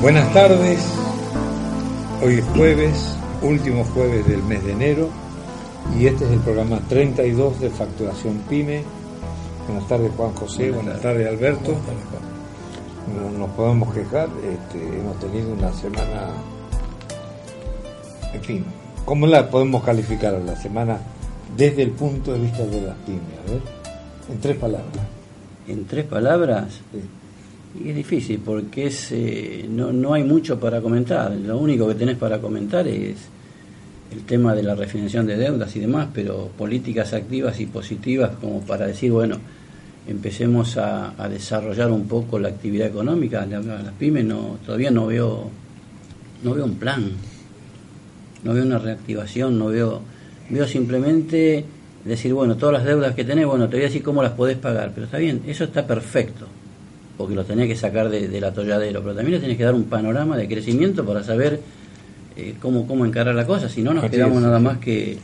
Buenas tardes, hoy es jueves, último jueves del mes de enero y este es el programa 32 de Facturación PyME. Buenas tardes Juan José, buenas tardes Alberto. No nos podemos quejar, este, hemos tenido una semana, en fin, ¿cómo la podemos calificar a la semana desde el punto de vista de las pymes? A ver, en tres palabras. En tres palabras. Sí. Y es difícil porque es, eh, no, no hay mucho para comentar. Lo único que tenés para comentar es el tema de la refinanciación de deudas y demás, pero políticas activas y positivas como para decir, bueno, empecemos a, a desarrollar un poco la actividad económica. La- Las pymes no, todavía no veo, no veo un plan, no veo una reactivación, no veo, veo simplemente decir, bueno, todas las deudas que tenés, bueno, te voy a decir cómo las podés pagar, pero está bien, eso está perfecto porque lo tenés que sacar de- del atolladero, pero también le tenés que dar un panorama de crecimiento para saber eh, cómo, cómo encarar la cosa, si no nos Así quedamos es. nada más que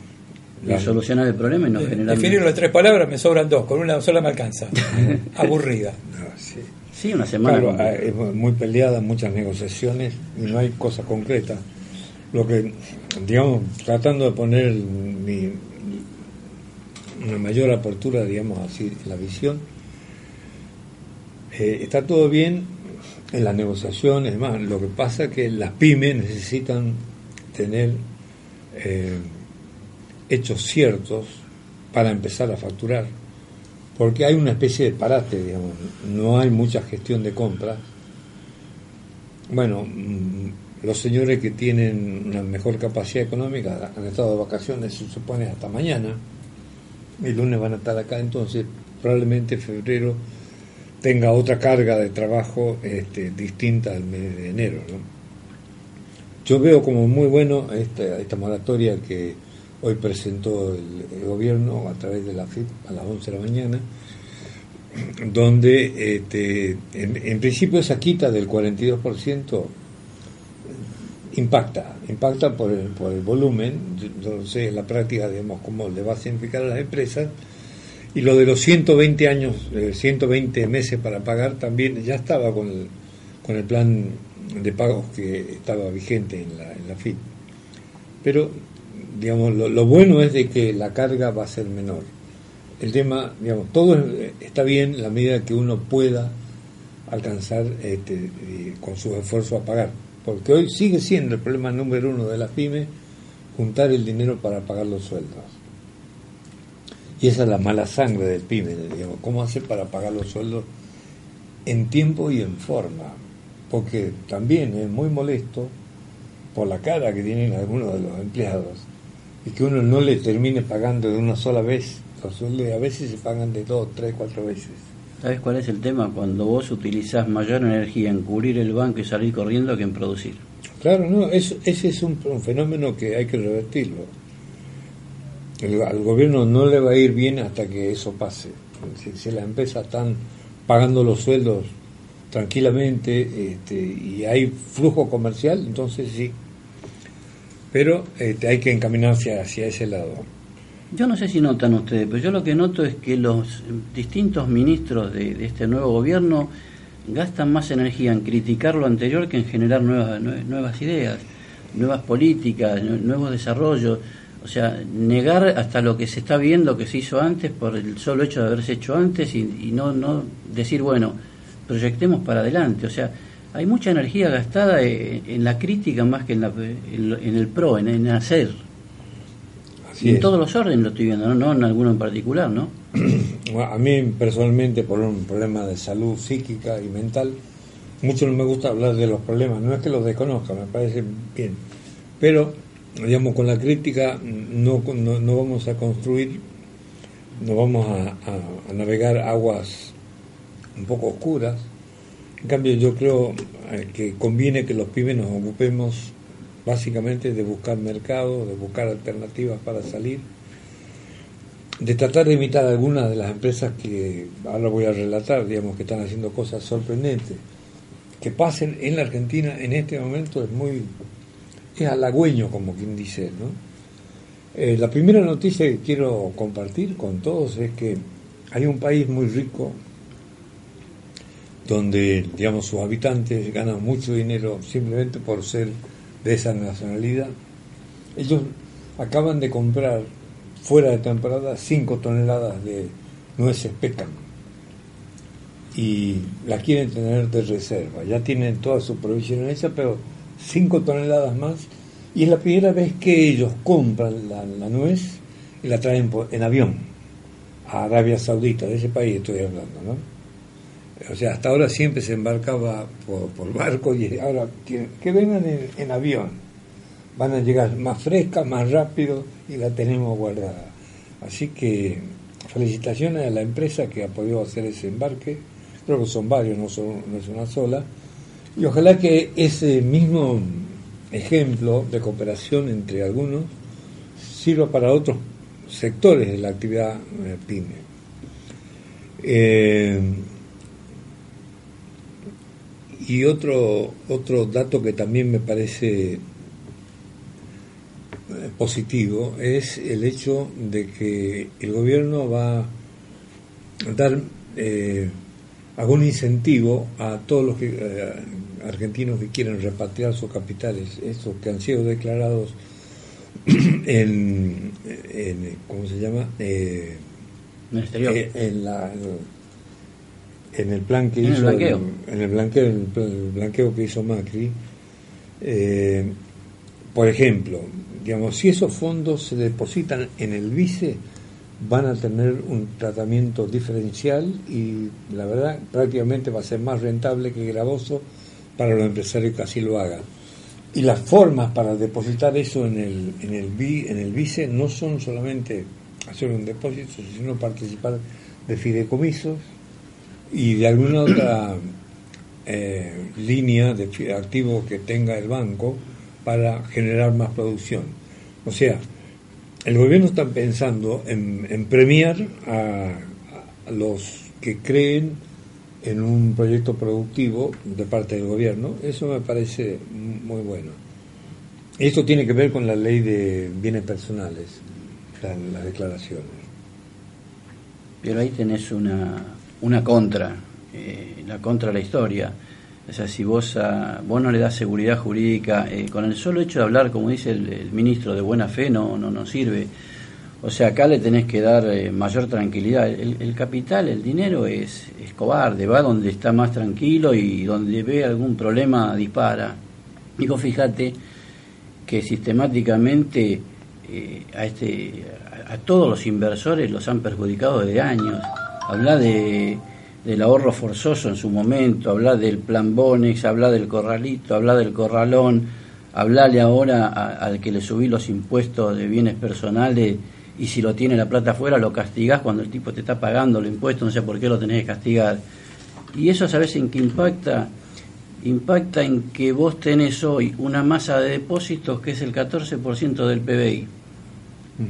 solucionar el problema y nos generamos... Definirlo en tres palabras me sobran dos, con una sola me alcanza. Aburrida. No, sí. Sí, una semana. Claro, eh, es muy peleada, muchas negociaciones y no hay cosa concreta. Lo que, digamos, tratando de poner mi, una mayor apertura, digamos así, en la visión, eh, está todo bien en las negociaciones, demás. Lo que pasa es que las pymes necesitan tener eh, hechos ciertos para empezar a facturar porque hay una especie de parate, digamos, no hay mucha gestión de compras. Bueno, mm, los señores que tienen una mejor capacidad económica han estado de vacaciones, se supone, hasta mañana, y lunes van a estar acá, entonces probablemente febrero tenga otra carga de trabajo este, distinta al mes de enero. ¿no? Yo veo como muy bueno esta, esta moratoria que hoy presentó el, gobierno a través de la FIP a las 11 de la mañana, donde este, en, principio esa quita del 42% impacta, impacta por el, por el volumen, sé en la práctica, digamos, cómo le va a significar a las empresas, y lo de los 120 años, eh, 120 meses para pagar también ya estaba con el, con el plan de pagos que estaba vigente en la, en la FIP. Pero, digamos, lo, lo bueno es de que la carga va a ser menor. El tema, digamos, todo es- está bien en la medida que uno pueda alcanzar este, eh, con sus esfuerzos a pagar. Porque hoy sigue siendo el problema número uno de las pymes juntar el dinero para pagar los sueldos. Y esa es la mala sangre del pyme, digamos, cómo hacer para pagar los sueldos en tiempo y en forma. Porque también es muy molesto por la cara que tienen algunos de los empleados y que uno no le termine pagando de una sola vez. Los sueldos a veces se pagan de dos, tres, cuatro veces. ¿Sabes cuál es el tema? Cuando vos utilizás mayor energía en cubrir el banco y salir corriendo que en producir. Claro, no, eso, ese es un, un fenómeno que hay que revertirlo. El- al gobierno no le va a ir bien hasta que eso pase. Si, las empresas están pagando los sueldos tranquilamente este, y hay flujo comercial, entonces sí. Pero este, hay que encaminarse hacia ese lado. Yo no sé si notan ustedes, pero yo lo que noto es que los distintos ministros de, de este nuevo gobierno gastan más energía en criticar lo anterior que en generar nuevas, nue- nuevas ideas, nuevas políticas, nue- nuevos desarrollos. O sea, negar hasta lo que se está viendo que se hizo antes por el solo hecho de haberse hecho antes y, y no, no decir, bueno, proyectemos para adelante. O sea, hay mucha energía gastada en, en la crítica más que en, la- en en el pro, en, en hacer. Así y en es. todos los órdenes lo estoy viendo, ¿no? no en alguno en particular, ¿no? A mí personalmente por un problema de salud psíquica y mental, mucho no me gusta hablar de los problemas, no es que los desconozca, me parece bien, pero digamos con la crítica no, no, no vamos a construir, no vamos a, navegar aguas un poco oscuras, en cambio yo creo eh, que conviene que los pibes nos ocupemos básicamente de buscar mercado, de buscar alternativas para salir de tratar de imitar algunas de las empresas que ahora voy a relatar, digamos, que están haciendo cosas sorprendentes. Que pasen en la Argentina en este momento es muy, es halagüeño, como quien dice, ¿no? Eh, la primera noticia que quiero compartir con todos es que hay un país muy rico donde, digamos, sus habitantes ganan mucho dinero simplemente por ser de esa nacionalidad. Ellos acaban de comprar fuera de temporada 5 toneladas de nueces pecan y las quieren tener de reserva. Ya tienen toda su provisión hecha, pero 5 toneladas más. Y es la primera vez que ellos compran la, nuez y la traen por- en avión a Arabia Saudita, de ese país estoy hablando, ¿no? O sea, hasta ahora siempre se embarcaba por, barco y ahora que, vengan en, en avión. Van a llegar más frescas, más rápido y la tenemos guardada. Así que felicitaciones a la empresa que ha podido hacer ese embarque. Creo que son varios, no, son, no es una sola. Y ojalá que ese mismo ejemplo de cooperación entre algunos sirva para otros sectores de la actividad eh, pyme. Eh, y otro, otro dato que también me parece eh, positivo es el hecho de que el gobierno va a dar algún incentivo a todos los que, eh, argentinos que quieren repatriar sus capitales, estos que han sido declarados en, en ¿cómo se llama? Eh, En eh, en, la- en el plan que En el hizo blanqueo. en el blanqueo, en el pl- el blanqueo que hizo Macri eh, por ejemplo digamos si esos fondos se depositan en el vice van a tener un tratamiento diferencial y la verdad prácticamente va a ser más rentable que gravoso para los empresarios que así lo hagan y las formas para depositar eso en el, en el, en el vice no son solamente hacer un depósito, sino participar de fideicomisos y de alguna otra eh, línea de activos que tenga el banco para generar más producción. O sea, el gobierno está pensando en, en premiar a, los que creen en un proyecto productivo de parte del gobierno. Eso me parece muy bueno. Esto tiene que ver con la ley de bienes personales, la- las declaraciones. Pero ahí tenés una, una contra, eh, la contra la historia. O sea, si vos, a- vos no le das seguridad jurídica, eh, con el solo hecho de hablar, como dice el, ministro, de buena fe, no, no, no sirve. O sea, acá le tenés que dar eh, mayor tranquilidad. El, el capital, el dinero es, es cobarde, va donde está más tranquilo y donde ve algún problema dispara. Digo, fíjate que sistemáticamente eh, a, este, a, a todos los inversores los han perjudicado desde años. Habla de, del ahorro forzoso en su momento, habla del plan Bonex, habla del corralito, habla del corralón, hablarle ahora al que le subí los impuestos de bienes personales y si lo tiene la plata afuera lo castigás cuando el tipo te está pagando los impuestos, no sé por qué lo tenés que castigar. Y eso sabes en qué impacta impacta en que vos tenés hoy una masa de depósitos que es el 14% del PBI.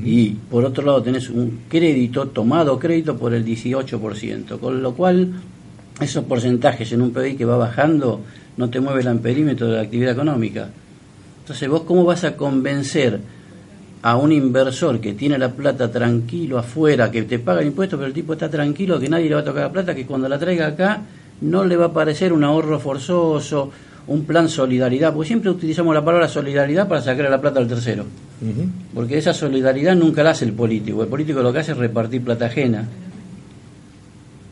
Y por otro lado tenés un crédito, tomado crédito por el 18%, con lo cual esos porcentajes en un PBI que va bajando no te mueve el amperímetro de la actividad económica. Entonces vos cómo vas a convencer a un inversor que tiene la plata tranquilo afuera, que te paga el impuesto, pero el tipo está tranquilo, que nadie le va a tocar la plata, que cuando la traiga acá no le va a parecer un ahorro forzoso, un plan solidaridad, porque siempre utilizamos la palabra solidaridad para sacar la plata al tercero. Porque esa solidaridad nunca la hace el político, el político lo que hace es repartir plata ajena.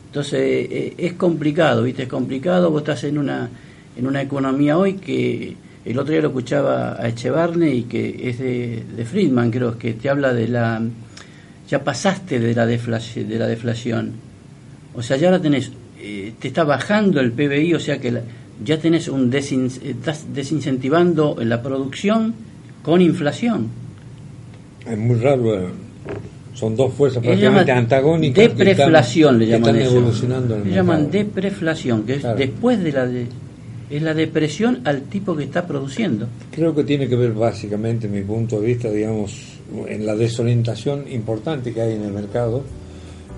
Entonces eh, es complicado, ¿viste? Es complicado, vos estás en una, en una economía hoy que el otro día lo escuchaba a Echevarne y que es de, de Friedman, creo, que te habla de la... Ya pasaste de la, deflación, de la deflación. O sea, ya ahora tenés... Eh, te está bajando el PBI, o sea que la- ya tenés un desin, estás desincentivando la producción con inflación. Es muy raro. eh, Son dos fuerzas prácticamente antagónicas. que están- Depreflación le que llaman Están eso. evolucionando en el Le llaman depreflación, que es Claro. después de la de, es la depresión al tipo que está produciendo. Creo que tiene que ver básicamente, en mi punto de vista, digamos, en la desorientación importante que hay en el mercado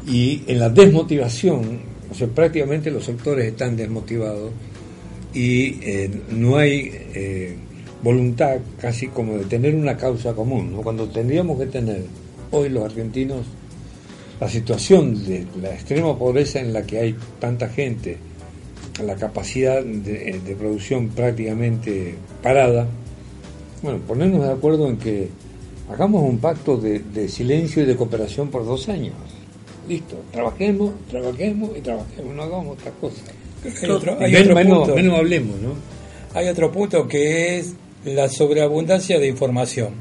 y en la desmotivación. O sea, prácticamente los sectores están desmotivados y eh, no hay eh, voluntad casi como de tener una causa común. ¿no? Cuando tendríamos que tener hoy los argentinos la situación de la extrema pobreza en la que hay tanta gente, la capacidad de, eh, producción prácticamente parada, bueno, ponernos de acuerdo en que hagamos un pacto de, de silencio y de cooperación por dos años. Listo, trabajemos, trabajemos y trabajemos, no hagamos otra cosa. Hay otro, hay Men- otro menos, punto. menos hablemos, ¿no? Hay otro punto que es la sobreabundancia de información.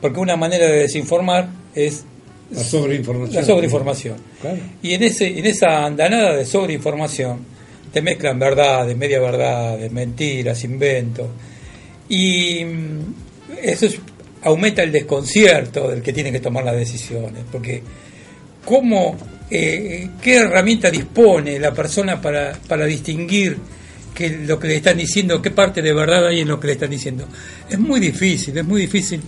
Porque una manera de desinformar es La sobreinformación. la sobreinformación. Claro. Y en ese en esa andanada de sobreinformación te mezclan verdades, media verdades, mentiras, inventos. Y mm, eso es- aumenta el desconcierto del que tiene que tomar las decisiones. Porque cómo, eh, qué herramienta dispone la persona para, para distinguir que lo que le están diciendo, qué parte de verdad hay en lo que le están diciendo. Es muy difícil, es muy difícil.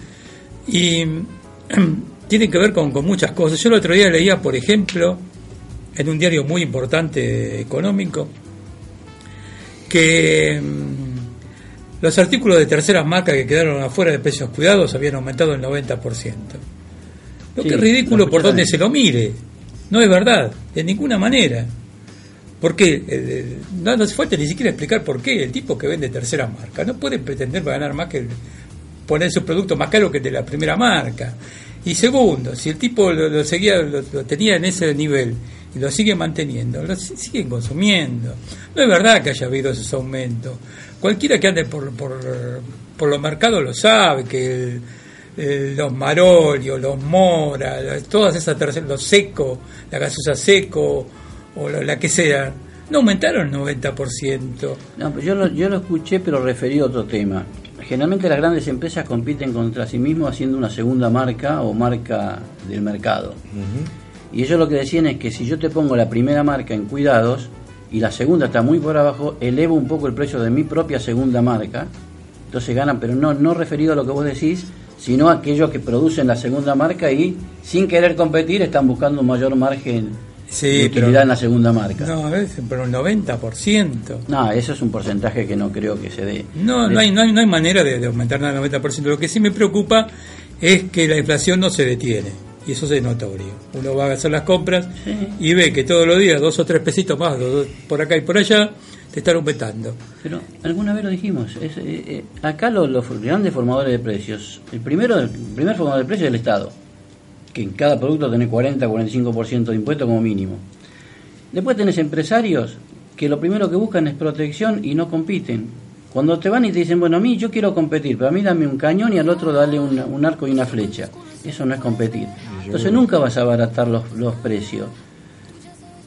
Y tiene que ver con, con muchas cosas. Yo el otro día leía, por ejemplo, en un diario muy importante económico, que mm, los artículos de terceras marcas que quedaron afuera de precios cuidados habían aumentado el 90%. Lo Sí, que es ridículo lo por donde se lo mire. No es verdad, de ninguna manera. Porque eh, eh, no nos falta ni siquiera explicar por qué el tipo que vende tercera marca no puede pretender ganar más que el- poner su producto más caro que el de la primera marca. Y segundo, si el tipo lo, seguía, lo, lo tenía en ese nivel y lo sigue manteniendo, lo si- siguen consumiendo. No es verdad que haya habido esos aumentos. Cualquiera que ande por, por, los mercados lo sabe, que el- los Marolio, los Mora, todas esas terceras, los Seco, la gaseosa Seco o la, la que sea, no aumentaron el 90%. No, pero yo lo, yo lo escuché, pero referido a otro tema. Generalmente las grandes empresas compiten contra sí mismos haciendo una segunda marca o marca del mercado. Y ellos lo que decían es que si yo te pongo la primera marca en cuidados y la segunda está muy por abajo, elevo un poco el precio de mi propia segunda marca. Entonces ganan, pero no, no referido a lo que vos decís, sino aquellos que producen la segunda marca y sin querer competir están buscando un mayor margen Sí, de pero- utilidad en la segunda marca. No, a veces, pero el 90%. No, eso es un porcentaje que no creo que se dé. No, no hay, no hay, no hay manera de, de aumentar nada al 90%. Lo que sí me preocupa es que la inflación no se detiene. Y eso es notorio. Uno va a hacer las compras Sí. y ve que todos los días dos o tres pesitos más, dos por acá y por allá, te están aumentando. Pero alguna vez lo dijimos, es, eh, eh, acá los, los grandes formadores de precios, el primero el primer formador de precios es el Estado, que en cada producto tenés 40-45% de impuesto como mínimo. Después tenés empresarios que lo primero que buscan es protección y no compiten. Cuando te van y te dicen, bueno, a mí yo quiero competir, pero a mí dame un cañón y al otro dale una- un arco y una flecha. Eso no es competir. Entonces nunca vas a abaratar los, los precios.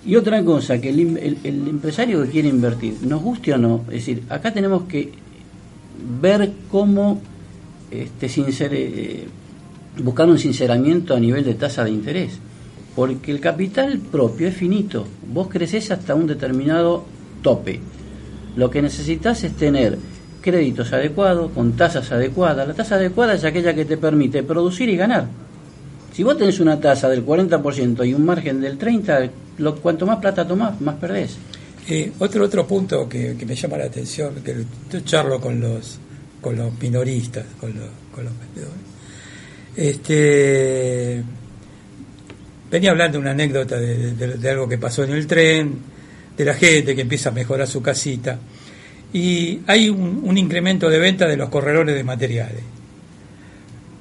Y otra cosa, que el, el- el empresario que quiere invertir, nos guste o no, es decir, acá tenemos que ver cómo este, sincer- eh, buscar un sinceramiento a nivel de tasa de interés. Porque el capital propio es finito. Vos creces hasta un determinado tope. Lo que necesitas es tener créditos adecuados, con tasas adecuadas. La tasa adecuada es aquella que te permite producir y ganar. Si vos tenés una tasa del 40% y un margen del 30%, lo, cuanto más plata tomás, más perdés. Eh, otro otro punto que, que me llama la atención, que yo charlo con los con los minoristas, con los, con los vendedores, Este, venía hablando una anécdota de, de- algo que pasó en el tren, de la gente que empieza a mejorar su casita. Y hay un, un incremento de venta de los corredores de materiales.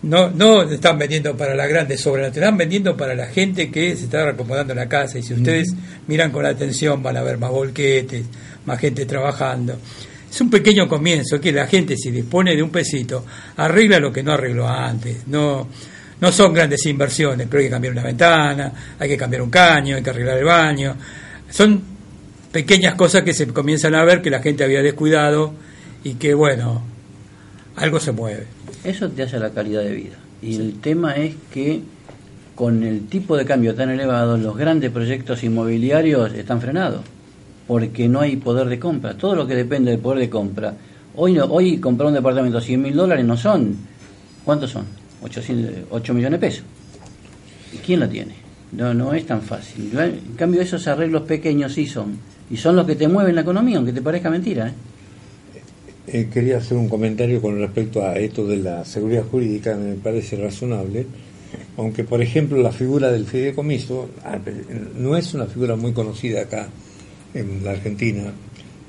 No, no están vendiendo para la grandes obras, están vendiendo para la gente que se está reacomodando la casa. Y si ustedes miran con atención, van a ver más volquetes, más gente trabajando. Es un pequeño comienzo, que la gente, si dispone de un pesito, arregla lo que no arregló antes. No, no son grandes inversiones, pero hay que cambiar una ventana, hay que cambiar un caño, hay que arreglar el baño. Son pequeñas cosas que se comienzan a ver que la gente había descuidado y que, bueno, algo se mueve. Eso te hace la calidad de vida. Y el tema es que con el tipo de cambio tan elevado, los grandes proyectos inmobiliarios están frenados, porque no hay poder de compra. Todo lo que depende del poder de compra. Hoy, no, hoy comprar un departamento a 100 mil dólares no son, ¿cuántos son? 800, 8 millones de pesos. ¿Y quién lo tiene? No, no es tan fácil. En cambio, esos arreglos pequeños sí son. Y son los que te mueven la economía, aunque te parezca mentira. ¿eh? Eh, quería hacer un comentario con respecto a esto de la seguridad jurídica, me parece razonable, aunque por ejemplo la figura del fideicomiso ah, no es una figura muy conocida acá en la Argentina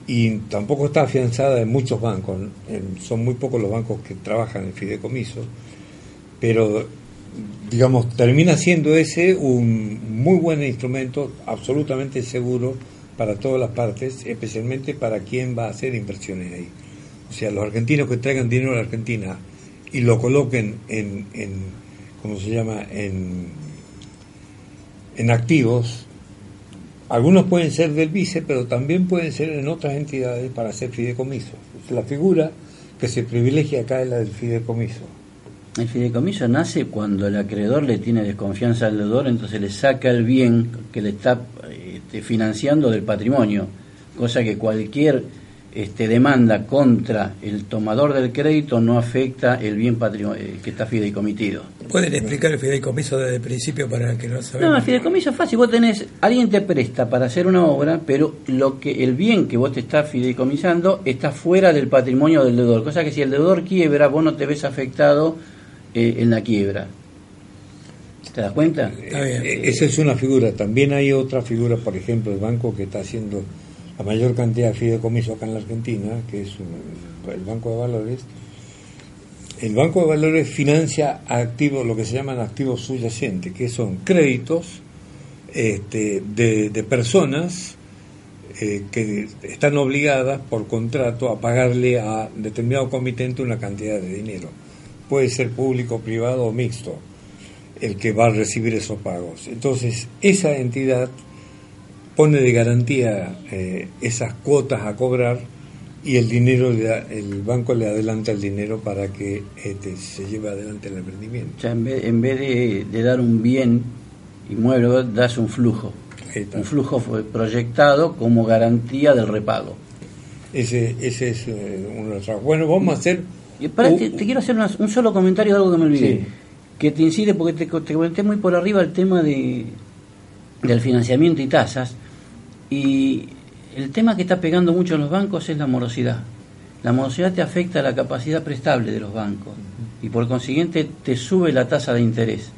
y tampoco está afianzada en muchos bancos, son muy pocos los bancos que trabajan en fideicomiso, pero digamos termina siendo ese un muy buen instrumento, absolutamente seguro para todas las partes, especialmente para quien va a hacer inversiones ahí. O sea, los argentinos que traigan dinero a la Argentina y lo coloquen en, en ¿cómo se llama?, en, en activos, algunos pueden ser del vice, pero también pueden ser en otras entidades para hacer fideicomiso. La figura que se privilegia acá es la del fideicomiso. El fideicomiso nace cuando el acreedor le tiene desconfianza al deudor, entonces le saca el bien que le está este, financiando del patrimonio, cosa que cualquier este, demanda contra el tomador del crédito no afecta el bien patrimo- eh, que está fideicomitido. ¿Pueden explicar el fideicomiso desde el principio para el que no No, sabemos? el fideicomiso es fácil. Vos tenés, alguien te presta para hacer una obra, pero lo que el bien que vos te estás fideicomisando está fuera del patrimonio del deudor. Cosa que si el deudor quiebra, vos no te ves afectado eh, en la quiebra. ¿Te das cuenta? Está bien. Eh, Esa es una figura. También hay otra figura, por ejemplo, el banco que está haciendo la mayor cantidad de fideicomiso acá en la Argentina, que es el Banco de Valores. El Banco de Valores financia activos, lo que se llaman activos subyacentes, que son créditos este, de, de personas eh, que están obligadas por contrato a pagarle a determinado comitente una cantidad de dinero. Puede ser público, privado o mixto el que va a recibir esos pagos. Entonces, esa entidad pone de garantía eh, esas cuotas a cobrar y el dinero, le da- el banco le adelanta el dinero para que este, se lleve adelante el emprendimiento. O sea, en vez, en vez de, de dar un bien inmueble, vos das un flujo. Un flujo proyectado como garantía del repago. Ese, ese es eh, uno de los trabajos. Bueno, vamos a hacer... Y para, Uh, te, te quiero hacer una- un solo comentario de algo que me olvidé. Sí. Que te incide, porque te, te comenté muy por arriba el tema de, del financiamiento y tasas. Y el tema que está pegando mucho en los bancos es la morosidad. La morosidad te afecta a la capacidad prestable de los bancos y por consiguiente te sube la tasa de interés.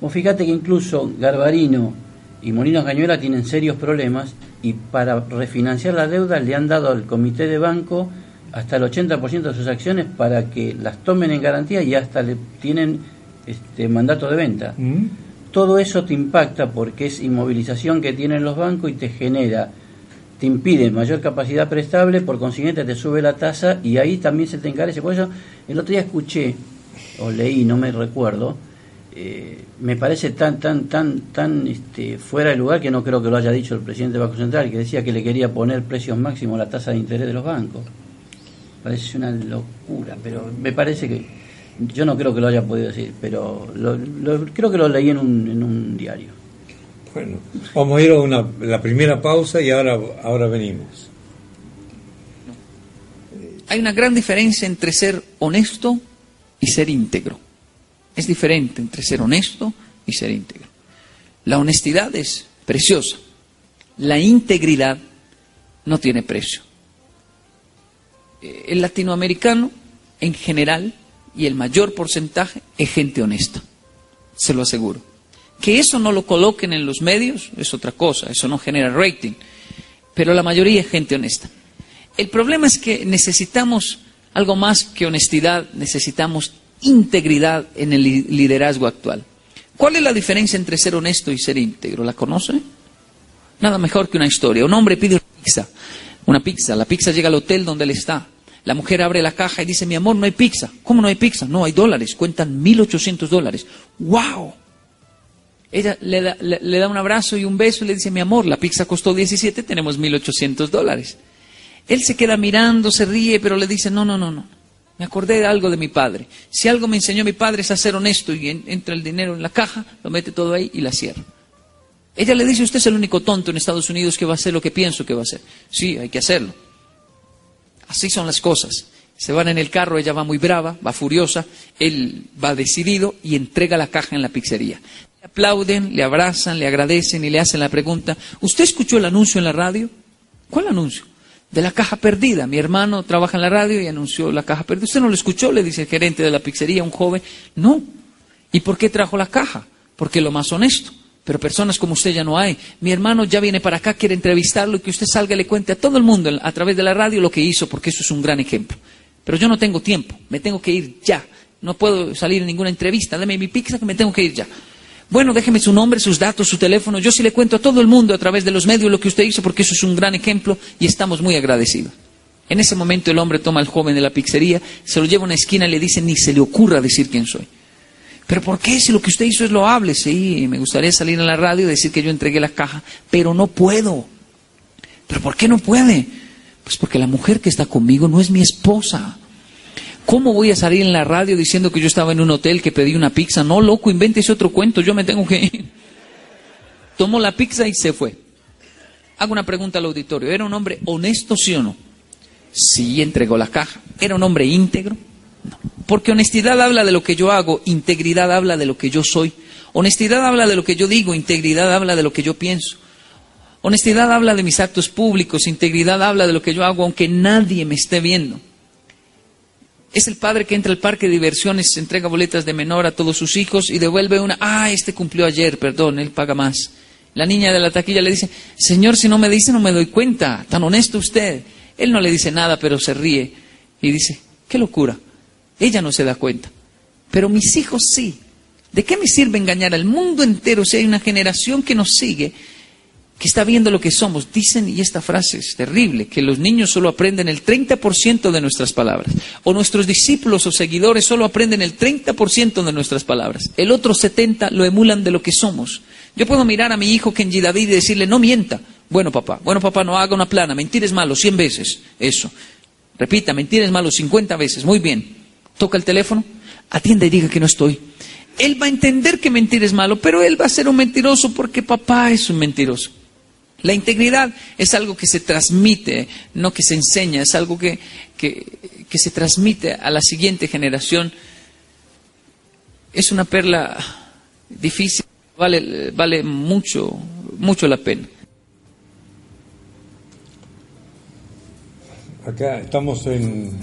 Vos fíjate que incluso Garbarino y Molinos Cañuela tienen serios problemas y para refinanciar la deuda le han dado al comité de banco hasta el 80% de sus acciones para que las tomen en garantía y hasta le tienen este mandato de venta. ¿Mm? Todo eso te impacta porque es inmovilización que tienen los bancos y te genera, te impide mayor capacidad prestable, por consiguiente te sube la tasa y ahí también se te encarece. Por eso, el otro día escuché, o leí, no me recuerdo, eh, me parece tan, tan, tan, tan este, fuera de lugar que no creo que lo haya dicho el presidente del Banco Central, que decía que le quería poner precios máximos a la tasa de interés de los bancos. Parece una locura, pero me parece que yo no creo que lo haya podido decir, pero lo- lo- creo que lo leí en un, en un diario. Bueno, vamos a ir a una, la primera pausa y ahora, ahora venimos. Hay una gran diferencia entre ser honesto y ser íntegro. Es diferente entre ser honesto y ser íntegro. La honestidad es preciosa. La integridad no tiene precio. Eh, El latinoamericano, en general, y el mayor porcentaje es gente honesta. Se lo aseguro. Que eso no lo coloquen en los medios es otra cosa, eso no genera rating, pero la mayoría es gente honesta. El problema es que necesitamos algo más que honestidad, necesitamos integridad en el liderazgo actual. ¿Cuál es la diferencia entre ser honesto y ser íntegro? ¿La conoce? Nada mejor que una historia. Un hombre pide una pizza, una pizza, la pizza llega al hotel donde él está. La mujer abre la caja y dice, mi amor, no hay pizza. ¿Cómo no hay pizza? No, hay dólares, cuentan 1.800 dólares. ¡Wow! Ella le da, un abrazo y un beso y le dice, mi amor, la pizza costó 17, tenemos 1.800 dólares. Él se queda mirando, se ríe, pero le dice, no, no, no, no. Me acordé de algo de mi padre. Si algo me enseñó mi padre es a ser honesto y entra el dinero en la caja, lo mete todo ahí y la cierra. Ella le dice, usted es el único tonto en Estados Unidos que va a hacer lo que pienso que va a hacer. Sí, hay que hacerlo. Así son las cosas. Se van en el carro, ella va muy brava, va furiosa, él va decidido y entrega la caja en la pizzería. Le aplauden, le abrazan, le agradecen y le hacen la pregunta, ¿usted escuchó el anuncio en la radio? ¿Cuál anuncio? De la caja perdida. Mi hermano trabaja en la radio y anunció la caja perdida. ¿Usted no lo escuchó? Le dice el gerente de la pizzería, un joven. No. ¿Y por qué trajo la caja? Porque lo más honesto. Pero personas como usted ya no hay. Mi hermano ya viene para acá, quiere entrevistarlo y que usted salga y le cuente a todo el mundo a través de la radio lo que hizo, porque eso es un gran ejemplo. Pero yo no tengo tiempo, me tengo que ir ya. No puedo salir en ninguna entrevista, deme mi pizza que me tengo que ir ya. Bueno, déjeme su nombre, sus datos, su teléfono. Yo sí le cuento a todo el mundo a través de los medios lo que usted hizo, porque eso es un gran ejemplo y estamos muy agradecidos. En ese momento el hombre toma al joven de la pizzería, se lo lleva a una esquina y le dice, ni se le ocurra decir quién soy. Pero ¿por qué si lo que usted hizo es loable? Sí, me gustaría salir en la radio y decir que yo entregué la caja, pero no puedo. ¿Pero por qué no puede? Pues porque la mujer que está conmigo no es mi esposa. ¿Cómo voy a salir en la radio diciendo que yo estaba en un hotel que pedí una pizza? No, loco, ese otro cuento, yo me tengo que ir. Tomó la pizza y se fue. Hago una pregunta al auditorio. ¿Era un hombre honesto, sí o no? Sí, entregó la caja. ¿Era un hombre íntegro? Porque honestidad habla de lo que yo hago, integridad habla de lo que yo soy. Honestidad habla de lo que yo digo, integridad habla de lo que yo pienso. Honestidad habla de mis actos públicos, integridad habla de lo que yo hago aunque nadie me esté viendo. Es el padre que entra al parque de diversiones, entrega boletas de menor a todos sus hijos y devuelve una, ah, este cumplió ayer, perdón, él paga más. La niña de la taquilla le dice, Señor, si no me dice no me doy cuenta, tan honesto usted. Él no le dice nada, pero se ríe y dice, qué locura. Ella no se da cuenta. Pero mis hijos sí. ¿De qué me sirve engañar al mundo entero si hay una generación que nos sigue, que está viendo lo que somos? Dicen, y esta frase es terrible, que los niños solo aprenden el 30% de nuestras palabras. O nuestros discípulos o seguidores solo aprenden el 30% de nuestras palabras. El otro 70% lo emulan de lo que somos. Yo puedo mirar a mi hijo Kenji David y decirle, no mienta. Bueno, papá, bueno, papá, no haga una plana, mentir es malo, 100 veces. Eso. Repita, mentir es malo 50 veces. Muy bien toca el teléfono, atiende y diga que no estoy. Él va a entender que mentir es malo, pero él va a ser un mentiroso porque papá es un mentiroso. La integridad es algo que se transmite, no que se enseña, es algo que, que, se transmite a la siguiente generación. Es una perla difícil, vale, vale mucho, mucho la pena. Acá estamos en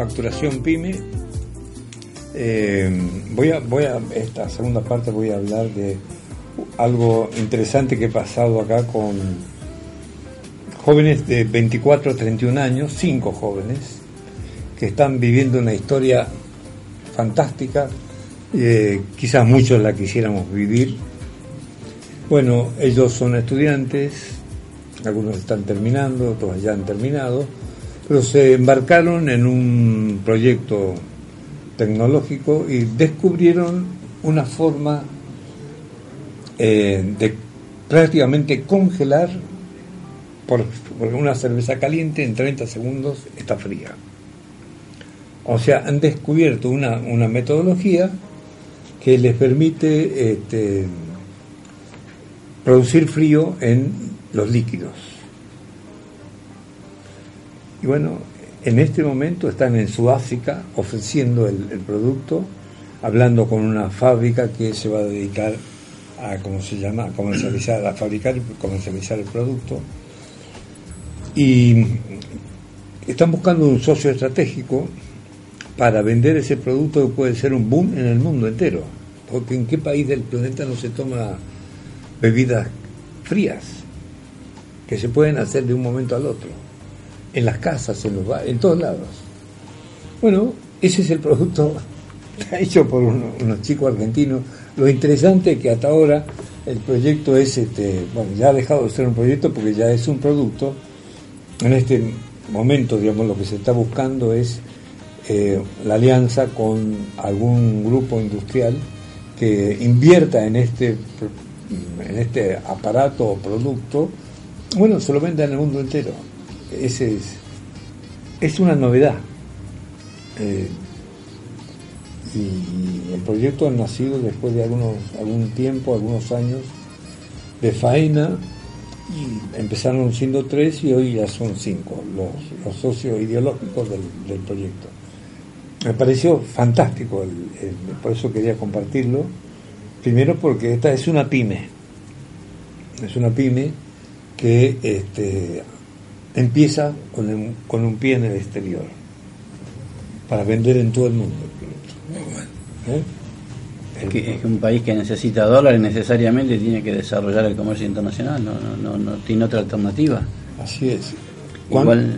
facturación pyme. Eh, voy, a, esta segunda parte voy a hablar de algo interesante que he pasado acá con jóvenes de 24 a 31 años, cinco jóvenes, que están viviendo una historia fantástica, eh, quizás muchos la quisiéramos vivir. Bueno, ellos son estudiantes, algunos están terminando, otros ya han terminado pero se embarcaron en un proyecto tecnológico y descubrieron una forma eh, de prácticamente congelar por, una cerveza caliente en 30 segundos está fría. O sea, han descubierto una, metodología que les permite este, producir frío en los líquidos. Y bueno, en este momento están en Sudáfrica ofreciendo el, producto, hablando con una fábrica que se va a dedicar a, ¿cómo se llama?, a comercializar, a fabricar y comercializar el producto. Y están buscando un socio estratégico para vender ese producto que puede ser un boom en el mundo entero. Porque en qué país del planeta no se toma bebidas frías que se pueden hacer de un momento al otro. En las casas, en los bares, en todos lados. Bueno, ese es el producto hecho por unos chicos argentinos. Lo interesante es que hasta ahora el proyecto es, este, bueno, ya ha dejado de ser un proyecto porque ya es un producto. En este momento, digamos, lo que se está buscando es eh, la alianza con algún grupo industrial que invierta en este, en este aparato o producto, bueno, se lo venda en el mundo entero. Ese es, es una novedad. Eh, y el proyecto ha nacido después de algunos, algún tiempo, algunos años de faena y empezaron siendo tres y hoy ya son cinco los, socios ideológicos del, proyecto. Me pareció fantástico, por eso quería compartirlo. Primero porque esta es una pyme, es una pyme que este, empieza con, con un pie en el exterior para vender en todo el mundo. ¿Eh? Es que, un país que necesita dólares necesariamente tiene que desarrollar el comercio internacional, no, no, no, tiene otra alternativa. Así es. Igual,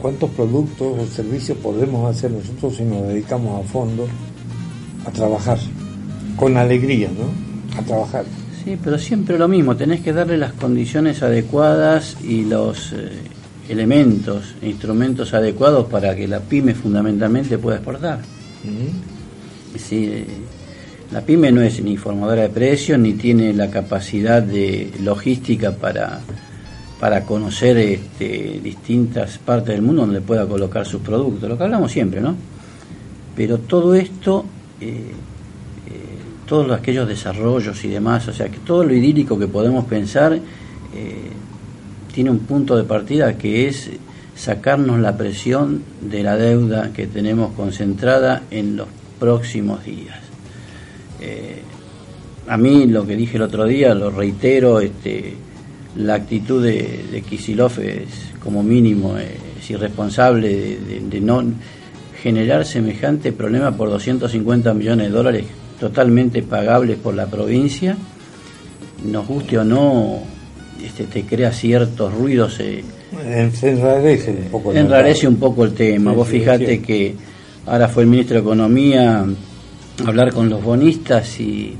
¿Cuántos productos o servicios podemos hacer nosotros si nos dedicamos a fondo a trabajar? Con alegría, ¿no? A trabajar. Sí, pero siempre lo mismo, tenés que darle las condiciones adecuadas y los eh, elementos, instrumentos adecuados para que la pyme fundamentalmente pueda exportar. la pyme no es ni formadora de precios ni tiene la capacidad de logística para, para conocer este, distintas partes del mundo donde pueda colocar sus productos, lo que hablamos siempre, ¿no? Pero todo esto, eh, eh, todos aquellos desarrollos y demás, o sea, que todo lo idílico que podemos pensar eh, tiene un punto de partida que es sacarnos la presión de la deuda que tenemos concentrada en los próximos días. Eh, a mí lo que dije el otro día, lo reitero, este, la actitud de, de es como mínimo es irresponsable de, no generar semejante problema por 250 millones de dólares totalmente pagables por la provincia, nos guste o no, este, te crea ciertos ruidos. Eh, enrarece un poco el, enrarece un poco el tema. Vos fijate que ahora fue el ministro de Economía a hablar con los bonistas y,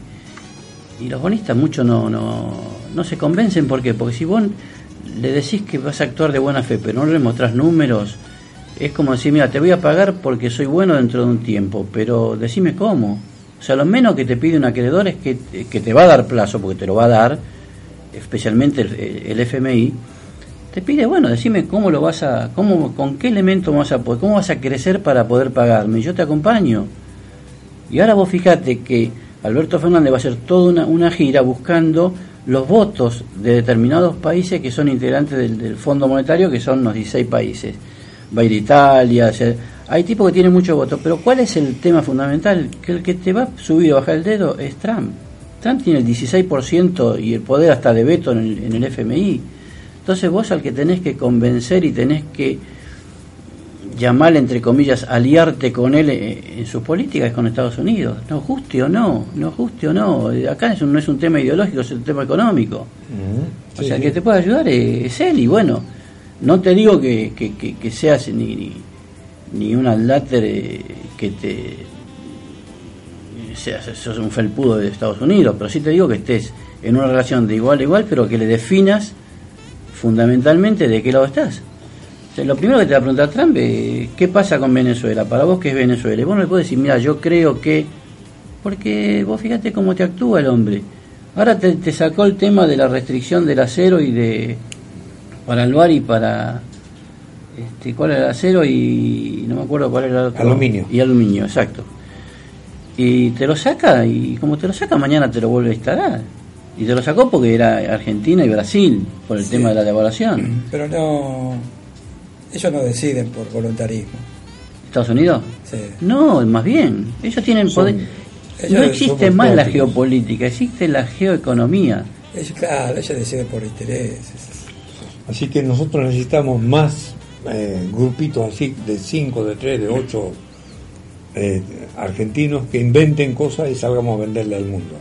y los bonistas mucho no, no, no se convencen. ¿Por qué? Porque si vos le decís que vas a actuar de buena fe, pero no le mostrás números, es como decir, mira, te voy a pagar porque soy bueno dentro de un tiempo, pero decime cómo. O sea, lo menos que te pide un acreedor es que, que te va a dar plazo, porque te lo va a dar, especialmente el, FMI, te pide, bueno, decime cómo lo vas a, cómo, con qué elemento vas a poder, cómo vas a crecer para poder pagarme. Yo te acompaño. Y ahora vos fíjate que Alberto Fernández va a hacer toda una, gira buscando los votos de determinados países que son integrantes del, Fondo Monetario, que son los 16 países. Va a ir Italia, hay tipos que tienen muchos votos, pero ¿cuál es el tema fundamental? Que el que te va a subir o bajar el dedo es Trump. Trump tiene el 16% y el poder hasta de veto en el, en el FMI. Entonces vos al que tenés que convencer y tenés que llamar, entre comillas, aliarte con él eh, en sus políticas con Estados Unidos. No juste o no, no juste o no. Acá no es un tema ideológico, es un tema económico. o sea, que te puede ayudar es, él. Y bueno, no te digo que, que, seas ni, ni, ni un aláter eh, que te seas, sos un felpudo de Estados Unidos, pero sí te digo que estés en una relación de igual a igual, pero que le definas fundamentalmente de qué lado estás. lo primero que te va a preguntar Trump es, ¿qué pasa con Venezuela? Para vos, ¿qué es Venezuela? Y vos no le puedes decir, mira, yo creo que... Porque vos fíjate cómo te actúa el hombre. Ahora te, sacó el tema de la restricción del acero y de... para el bar y para... Este, ¿Cuál era el acero? Y no me acuerdo cuál era el otro. Aluminio. Y aluminio, exacto. Y te lo saca y como te lo saca mañana te lo vuelve a instalar. Y te lo sacó porque era Argentina y Brasil por el tema de la devaluación. Pero no ellos no deciden por voluntarismo. Estados Unidos sí. no más bien ellos tienen poder. no existe más la geopolítica existe la geoeconomía. Ellos, claro ellos deciden por intereses. Así que nosotros necesitamos más eh, grupitos así de 5 de 3 de 8 eh, argentinos que inventen cosas y salgamos a venderle al mundo.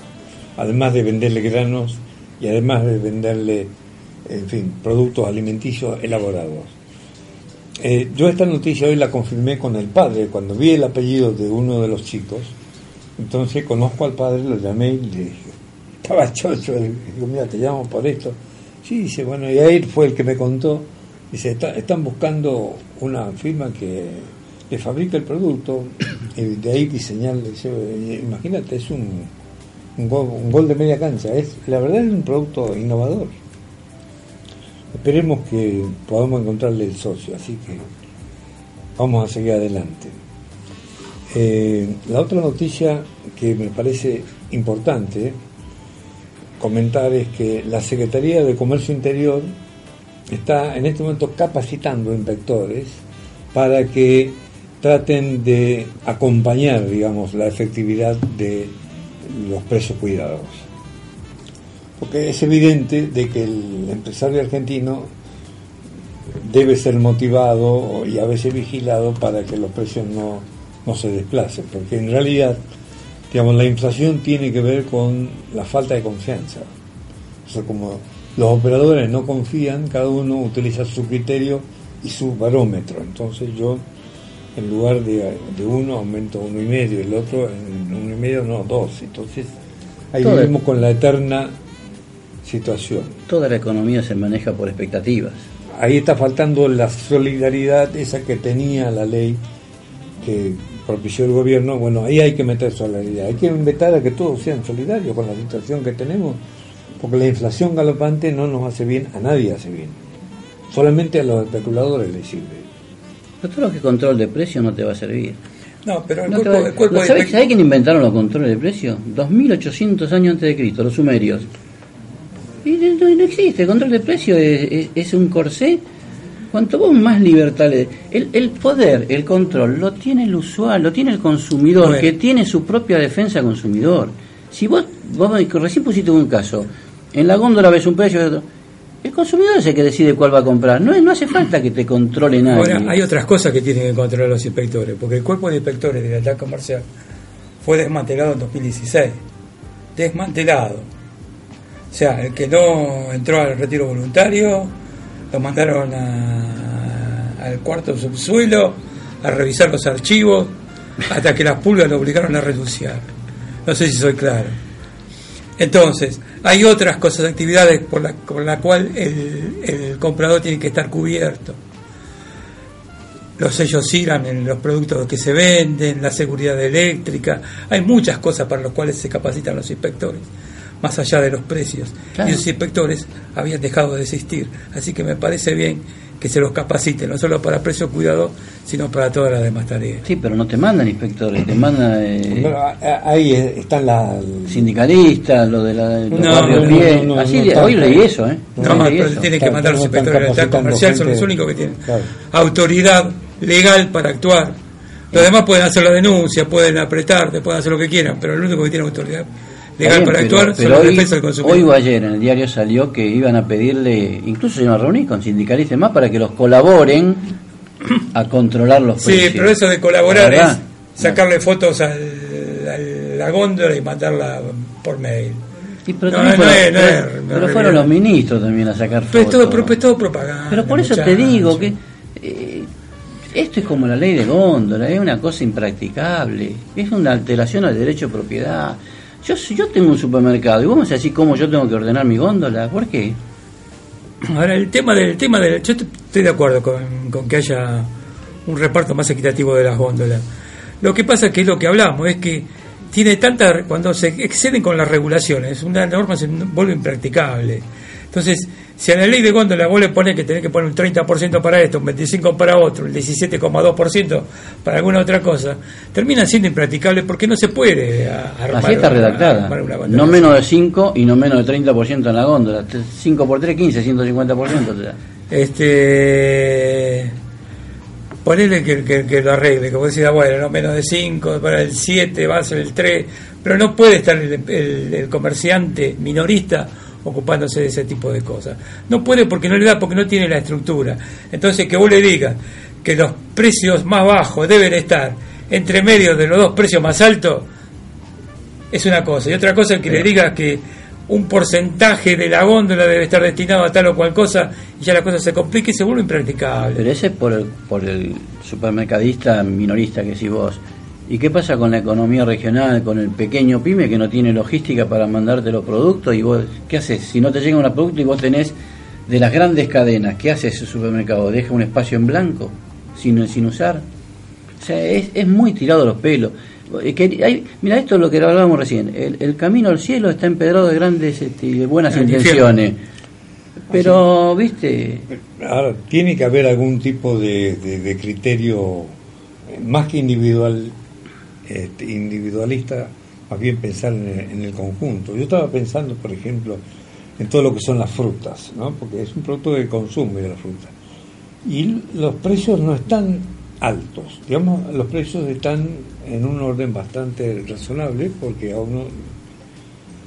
Además de venderle granos y además de venderle, en fin, productos alimenticios elaborados. Eh, yo esta noticia hoy la confirmé con el padre, cuando vi el apellido de uno de los chicos, entonces conozco al padre, lo llamé y le dije, estaba chocho, le digo, mira, te llamo por esto. Sí, dice, bueno, y ahí fue el que me contó, dice, están buscando una firma que le fabrica el producto y de ahí diseñarle, imagínate, es un, un, gol, un gol de media cancha, es la verdad es un producto innovador. Esperemos que podamos encontrarle el socio, así que vamos a seguir adelante. Eh, la otra noticia que me parece importante comentar es que la Secretaría de Comercio Interior está en este momento capacitando inspectores para que traten de acompañar, digamos, la efectividad de los precios cuidados. Porque es evidente de que el empresario argentino debe ser motivado y a veces vigilado para que los precios no, no se desplacen, porque en realidad digamos, la inflación tiene que ver con la falta de confianza. O sea, como los operadores no confían, cada uno utiliza su criterio y su barómetro. Entonces yo, en lugar de, uno, aumento uno y medio, el otro en uno y medio, no, dos. Entonces ahí vivimos con la eterna situación. Toda la economía se maneja por expectativas. Ahí está faltando la solidaridad esa que tenía la ley que propició el gobierno, bueno, ahí hay que meter solidaridad, hay que invitar a que todos sean solidarios con la situación que tenemos, porque la inflación galopante no nos hace bien, a nadie hace bien, solamente a los especuladores les sirve. Pero todo lo que control de precios no te va a servir. No, pero el cuerpo, el cuerpo ¿Sabés, quién inventaron los controles de precios? 2800 años antes de Cristo, los sumerios. Y no, existe, el control de precios es un corsé Cuanto vos más libertad le el, el poder, el control, lo tiene el usuario, lo tiene el consumidor, que tiene su propia defensa consumidor. Si vos, vos recién pusiste un caso, en la góndola ves un precio, el consumidor es el que decide cuál va a comprar. No, no hace falta que te controle nadie. Ahora, hay otras cosas que tienen que controlar los inspectores, porque el cuerpo de inspectores de la edad comercial fue desmantelado en 2016. Desmantelado. O sea, el que no entró al retiro voluntario, lo mandaron al cuarto subsuelo a revisar los archivos hasta que las pulgas lo obligaron a renunciar. No sé si soy claro. Entonces, hay otras cosas, actividades por la, con la cual el, el, comprador tiene que estar cubierto. Los sellos IRAN en los productos que se venden, la seguridad eléctrica, hay muchas cosas para las cuales se capacitan los inspectores más allá de los precios. Y los inspectores habían dejado de existir. Así que me parece bien que se los capacite, no solo para precio cuidado, sino para todas las demás tareas. Sí, pero no te mandan inspectores, te mandan... Eh, ahí están las... Sindicalistas, lo de la... no, Así, hoy leí eso, ¿eh? No, pero tienen que mandar los inspectores de la comercial, son los únicos que tienen autoridad legal para actuar. Los demás pueden hacer la denuncia, pueden apretarte, pueden hacer lo que quieran, pero el único que tiene autoridad legal para actuar pero hoy, Hoy o ayer en el diario salió que iban a pedirle, incluso se iban a reunir con sindicalistas más para que los colaboren a controlar los precios. Sí, pero eso de colaborar es sacarle fotos a la góndola y mandarla por mail. pero, fueron, los ministros también a sacar fotos. Pero es todo, todo propaganda. Pero por eso te digo que eh, esto es como la ley de góndola, es una cosa impracticable, es una alteración al derecho de propiedad. Yo, yo tengo un supermercado y vos me decís cómo yo tengo que ordenar mi góndola, ¿por qué? Ahora, el tema del tema del. Yo estoy de acuerdo con, que haya un reparto más equitativo de las góndolas. Lo que pasa es que es lo que hablamos, es que tiene tanta. Cuando se exceden con las regulaciones, una norma se vuelve impracticable. Entonces, si a la ley de góndola vos le pones que tenés que poner un 30% para esto, un 25% para otro, el 17,2% para alguna otra cosa, termina siendo impracticable porque no se puede armar. Así está redactada. no menos de 5 y no menos de 30% en la góndola. 5 por 3, 15, 150%. Este. Ponele que, que, lo arregle, como decía, bueno, no menos de 5, para el 7 va a ser el 3, pero no puede estar el comerciante minorista ocupándose de ese tipo de cosas. No puede porque no le da, porque no tiene la estructura. Entonces, que vos le digas que los precios más bajos deben estar entre medio de los dos precios más altos es una cosa. Y otra cosa es que le digas que un porcentaje de la góndola debe estar destinado a tal o cual cosa y ya la cosa se complica y se vuelve impracticable. Pero ese es por el, por el supermercadista minorista que si vos. ¿Y qué pasa con la economía regional, con el pequeño pyme que no tiene logística para mandarte los productos? ¿Y vos qué haces? Si no te llega un producto y vos tenés de las grandes cadenas, ¿qué hace ese supermercado? ¿Deja un espacio en blanco sin, sin usar? O sea, es, es muy tirado los pelos. Que mira, esto es lo que hablábamos recién. El, camino al cielo está empedrado de grandes y este, buenas intenciones. Pero, viste. Ahora, tiene que haber algún tipo de, criterio más que individual, este, individualista, más bien pensar en el, conjunto. Yo estaba pensando, por ejemplo, en todo lo que son las frutas, ¿no? porque es un producto de consumo de la fruta. Y los precios no están altos. Digamos, los precios están en un orden bastante razonable porque a uno...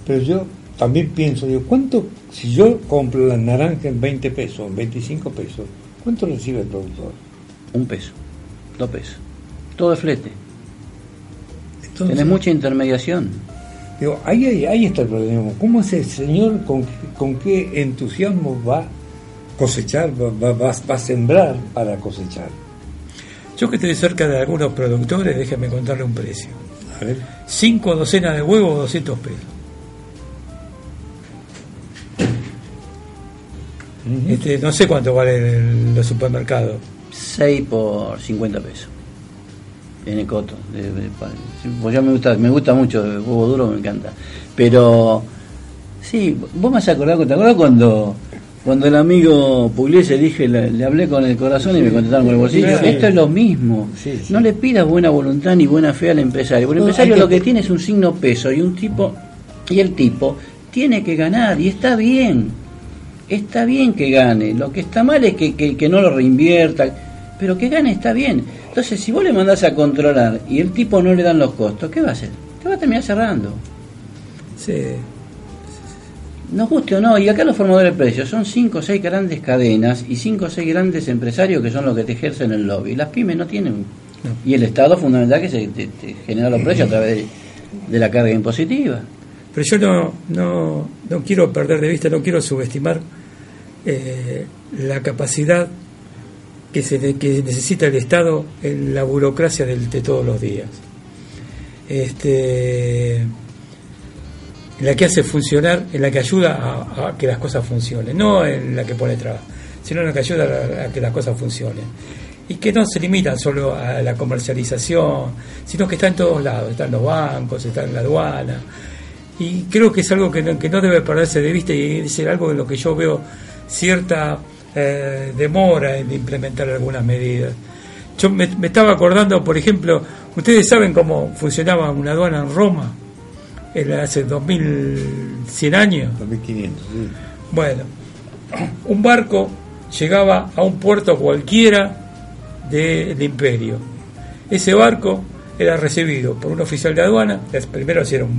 Pero yo también pienso, digo, ¿cuánto, si yo compro la naranja en 20 pesos, en 25 pesos, ¿cuánto recibe el productor? Un peso, dos pesos. Todo es flete. Tiene mucha intermediación. Digo, ahí, ahí, está el problema. ¿Cómo ese señor con, con qué entusiasmo va a cosechar, va, va, va a sembrar para cosechar? Yo que estoy cerca de algunos productores, déjame contarle un precio. A ver. Cinco docenas de huevos, 200 pesos. este, no sé cuánto vale en los supermercados. 6 por 50 pesos. En el coto. pues ya me gusta, me gusta mucho el huevo duro, me encanta. Pero, sí, vos me has acordado, ¿te acuerdas cuando cuando el amigo Pugliese dije, le, hablé con el corazón y me contestaron con el bolsillo. Esto es lo mismo. no le pidas buena voluntad ni buena fe al empresario. el empresario lo que tiene es un signo peso y un tipo, y el tipo tiene que ganar y está bien. Está bien que gane. Lo que está mal es que, que, no lo reinvierta. Pero que gane está bien. Entonces, si vos le mandás a controlar y el tipo no le dan los costos, ¿qué va a hacer? Te va a terminar cerrando. Sí nos guste o no, y acá los formadores de precios son cinco o seis grandes cadenas y cinco o seis grandes empresarios que son los que te ejercen el lobby. Las pymes no tienen. Y el Estado fundamental que se genera los precios a través de, la carga impositiva. Pero yo no, no, no, quiero perder de vista, no quiero subestimar eh, la capacidad que, se, que necesita el Estado en la burocracia de, de todos los días. Este en la que hace funcionar, en la que ayuda a, que las cosas funcionen, no en la que pone trabas, sino en la que ayuda a, que las cosas funcionen. Y que no se limitan solo a la comercialización, sino que está en todos lados, está en los bancos, está en la aduana. Y creo que es algo que no, que no debe perderse de vista y es algo en lo que yo veo cierta eh, demora en implementar algunas medidas. Yo me, me estaba acordando, por ejemplo, ustedes saben cómo funcionaba una aduana en Roma hace 2100 años. 2500, sí. Bueno, un barco llegaba a un puerto cualquiera del imperio. Ese barco era recibido por un oficial de aduana, primero si era un,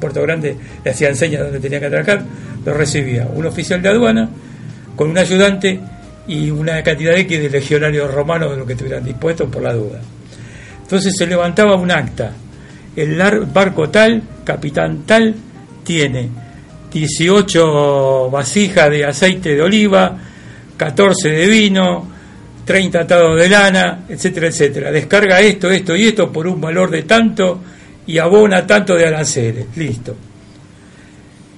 puerto grande, le hacían señas donde tenía que atracar, lo recibía un oficial de aduana con un ayudante y una cantidad X de legionarios romanos de lo que estuvieran dispuestos por la duda. Entonces se levantaba un acta el barco tal, capitán tal, tiene 18 vasijas de aceite de oliva, 14 de vino, 30 atados de lana, etcétera, etcétera. Descarga esto, esto y esto por un valor de tanto y abona tanto de aranceles. Listo.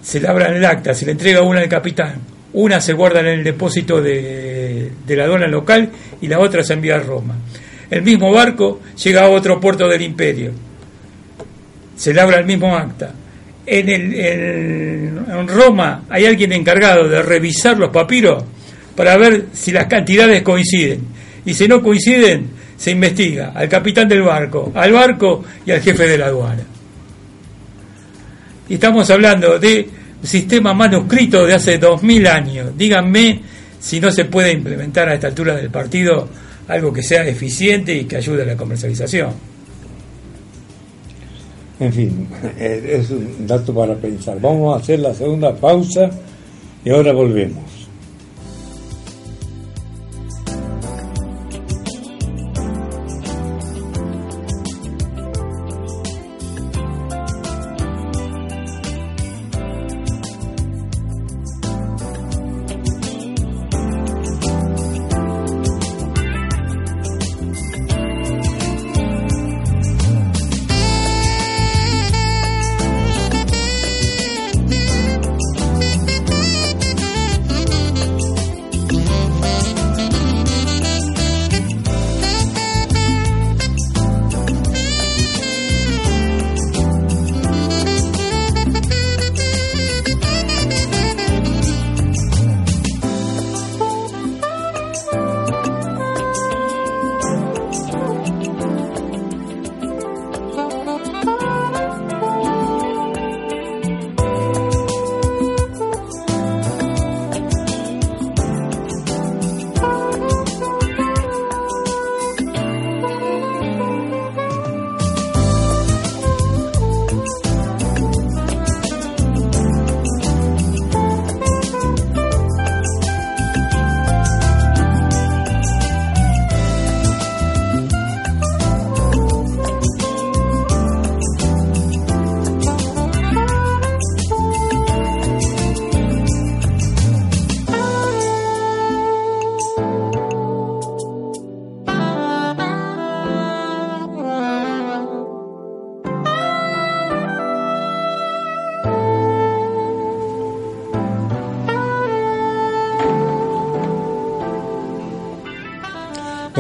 Se labra el acta, se le entrega una al capitán. Una se guarda en el depósito de, la aduana local y la otra se envía a Roma. El mismo barco llega a otro puerto del imperio se labra el mismo acta. En, en, Roma hay alguien encargado de revisar los papiros para ver si las cantidades coinciden. Y si no coinciden, se investiga al capitán del barco, al barco y al jefe de la aduana. Y estamos hablando de sistema manuscrito de hace dos mil años. Díganme si no se puede implementar a esta altura del partido algo que sea eficiente y que ayude a la comercialización. En fin, es un dato para pensar. Vamos a hacer la segunda pausa y ahora volvemos.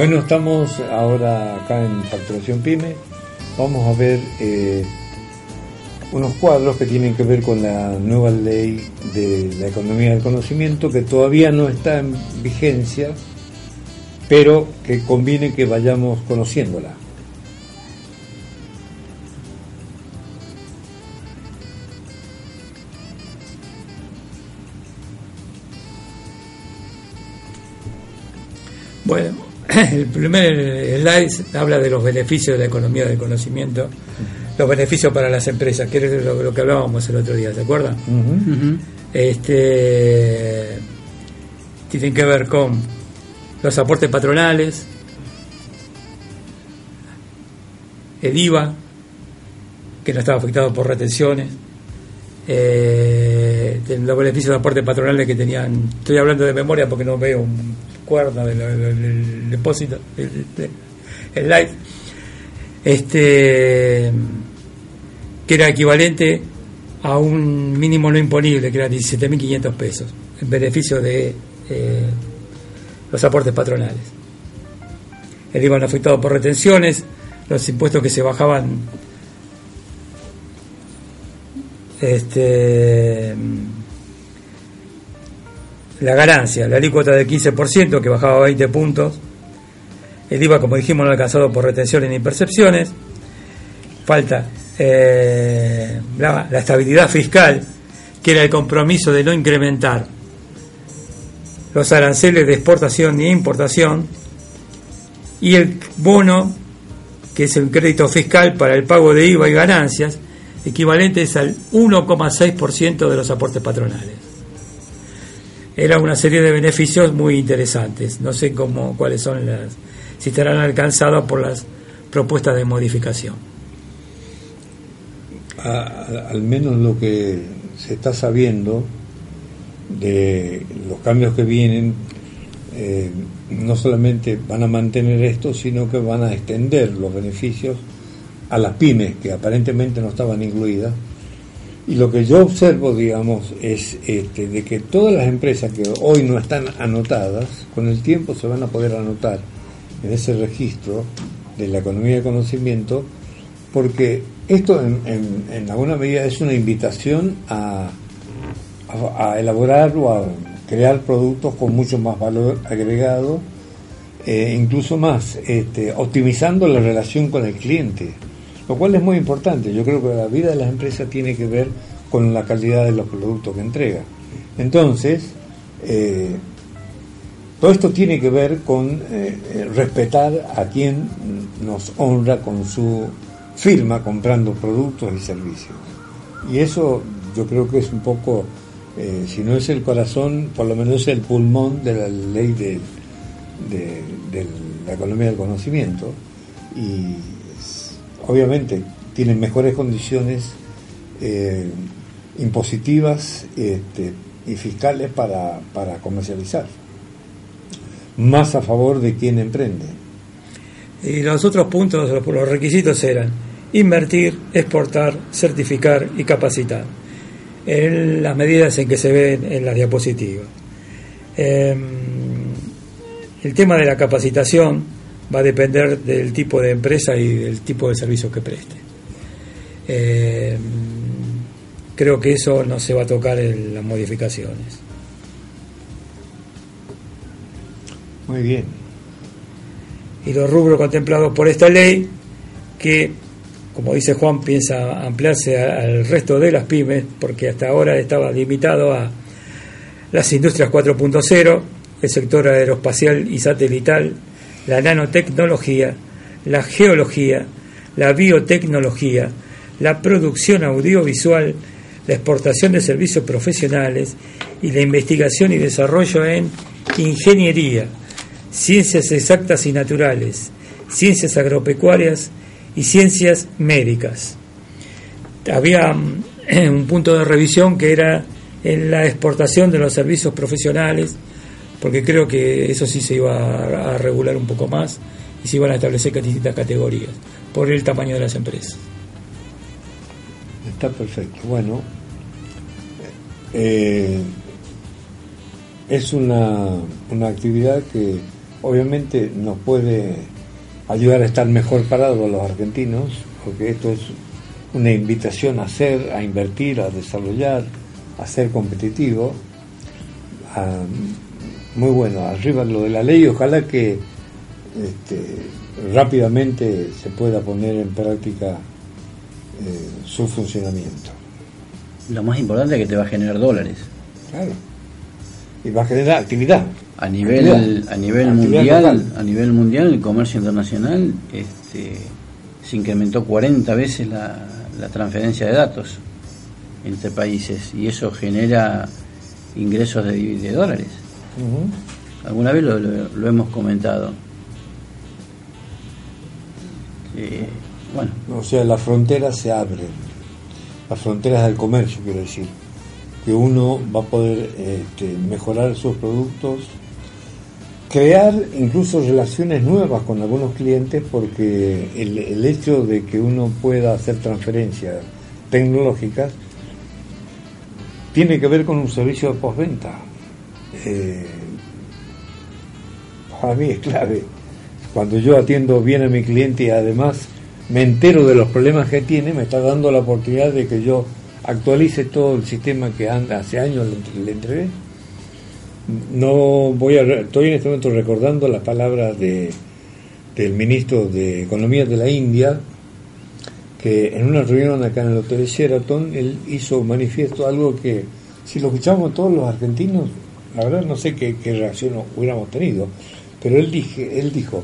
Bueno, estamos ahora acá en Facturación Pyme. Vamos a ver eh, unos cuadros que tienen que ver con la nueva ley de la economía del conocimiento que todavía no está en vigencia, pero que conviene que vayamos conociéndola. el primer slide habla de los beneficios de la economía del conocimiento, los beneficios para las empresas, que es lo, lo que hablábamos el otro día, ¿se acuerdan? Este tienen que ver con los aportes patronales, el IVA, que no estaba afectado por retenciones, eh, los beneficios de aportes patronales que tenían, estoy hablando de memoria porque no veo un cuerda del, depósito, el, el- light, este, que era equivalente a un mínimo no imponible, que era 17.500 pesos, en beneficio de eh, los aportes patronales. El IVA afectado por retenciones, los impuestos que se bajaban este la ganancia, la alícuota del 15% que bajaba 20 puntos, el IVA, como dijimos, no alcanzado por retenciones ni percepciones, falta eh, la, la estabilidad fiscal, que era el compromiso de no incrementar los aranceles de exportación ni importación, y el bono, que es el crédito fiscal para el pago de IVA y ganancias, equivalentes al 1,6% de los aportes patronales. Era una serie de beneficios muy interesantes. No sé cómo, cuáles son las, si estarán alcanzados por las propuestas de modificación. Al menos lo que se está sabiendo de los cambios que vienen, eh, no solamente van a mantener esto, sino que van a extender los beneficios a las pymes, que aparentemente no estaban incluidas. Y lo que yo observo, digamos, es este, de que todas las empresas que hoy no están anotadas, con el tiempo se van a poder anotar en ese registro de la economía de conocimiento, porque esto en, en- alguna medida es una invitación a, a, a elaborar o a crear productos con mucho más valor agregado, eh, incluso más, este, optimizando la relación con el cliente, lo cual es muy importante. Yo creo que la vida de las empresas tiene que ver con la calidad de los productos que entrega. Entonces, eh, todo esto tiene que ver con eh, eh, respetar a quien nos honra con su firma comprando productos y servicios. Y eso yo creo que es un poco, si no es el corazón, por lo menos es el pulmón de la ley de, la economía del conocimiento. Obviamente tienen mejores condiciones eh, impositivas este, y fiscales para, para comercializar más a favor de quien emprende. Y los otros puntos, los, requisitos eran invertir, exportar, certificar y capacitar, en las medidas en que se ven en la diapositiva. Eh, el tema de la capacitación va a depender del tipo de empresa y del tipo de servicio que preste. Eh, creo que eso no se va a tocar en las modificaciones. Muy bien. y los rubros contemplados por esta ley, que, como dice Juan, piensa ampliarse al resto de las pymes, porque hasta ahora estaba limitado a las industrias 4.0, el sector aeroespacial y satelital, la nanotecnología, la geología, la biotecnología, la producción audiovisual, la exportación de servicios profesionales y la investigación y desarrollo en ingeniería, ciencias exactas y naturales, ciencias agropecuarias y ciencias médicas. Había mm, un punto de revisión que era en la exportación de los servicios profesionales, porque creo que eso sí se iba a, regular un poco más y se iban a establecer distintas categorías por el tamaño de las empresas. Está perfecto. Bueno, eh, es una, una actividad que obviamente nos puede ayudar a estar mejor parados los argentinos, porque esto es una invitación a hacer, a invertir, a desarrollar, a ser competitivo. Muy bueno, arriba lo de la ley, ojalá que este, rápidamente se pueda poner en práctica eh, su funcionamiento. Lo más importante es que te va a generar dólares. Claro. Y va a generar actividad. A nivel, Actividad. a nivel Actividad mundial, local. a nivel mundial, el comercio internacional este, se incrementó 40 veces la, la transferencia de datos entre países y eso genera ingresos de, de dólares. Alguna vez lo, hemos comentado. Bueno, O sea, las fronteras se abren, las fronteras del comercio, quiero decir, que uno va a poder este, mejorar sus productos, crear incluso relaciones nuevas con algunos clientes, porque el, el hecho de que uno pueda hacer transferencias tecnológicas tiene que ver con un servicio de postventa. Eh, para mí es clave. Cuando yo atiendo bien a mi cliente y además me entero de los problemas que tiene, me está dando la oportunidad de que yo actualice todo el sistema que anda hace años le, le entregué. No voy a, estoy en este momento recordando las palabras de, del ministro de Economía de la India, que en una reunión acá en el Hotel Sheraton, él hizo manifiesto algo que, si lo escuchamos todos los argentinos, la verdad no sé qué, qué reacción hubiéramos tenido, pero él, dije, él dijo,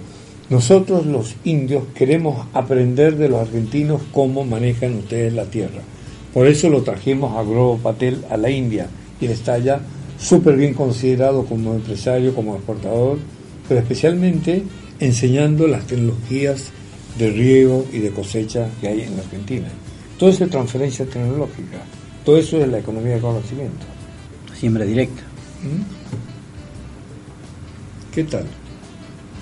nosotros los indios queremos aprender de los argentinos cómo manejan ustedes la tierra. Por eso lo trajimos a Grobo Patel a la India y está allá súper bien considerado como empresario, como exportador, pero especialmente enseñando las tecnologías de riego y de cosecha que hay en la Argentina. Todo eso es transferencia tecnológica, todo eso es la economía de conocimiento. siembra directa. ¿Mm? ¿Qué tal?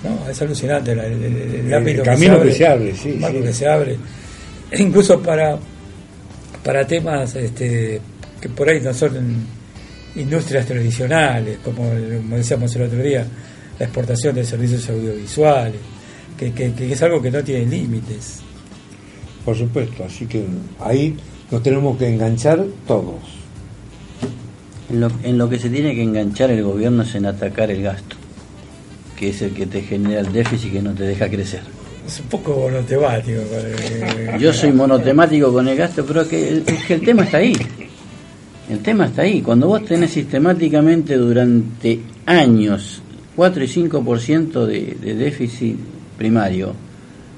No, es alucinante el, el- el- el El ámbito camino que se abre, sí, el marco sí. que se abre. Incluso para, para temas este, que por ahí no son industrias tradicionales, como, como decíamos el otro día, la exportación de servicios audiovisuales, que, que- que es algo que no tiene límites. Por supuesto, así que ahí nos tenemos que enganchar todos. En lo, en lo que se tiene que enganchar el gobierno es en atacar el gasto, que es el que te genera el déficit que no te deja crecer. Es un poco monotemático. Yo soy monotemático con el gasto, pero que el, es que el tema está ahí. El tema está ahí. Cuando vos tenés sistemáticamente durante años 4 y 5% de, de déficit primario,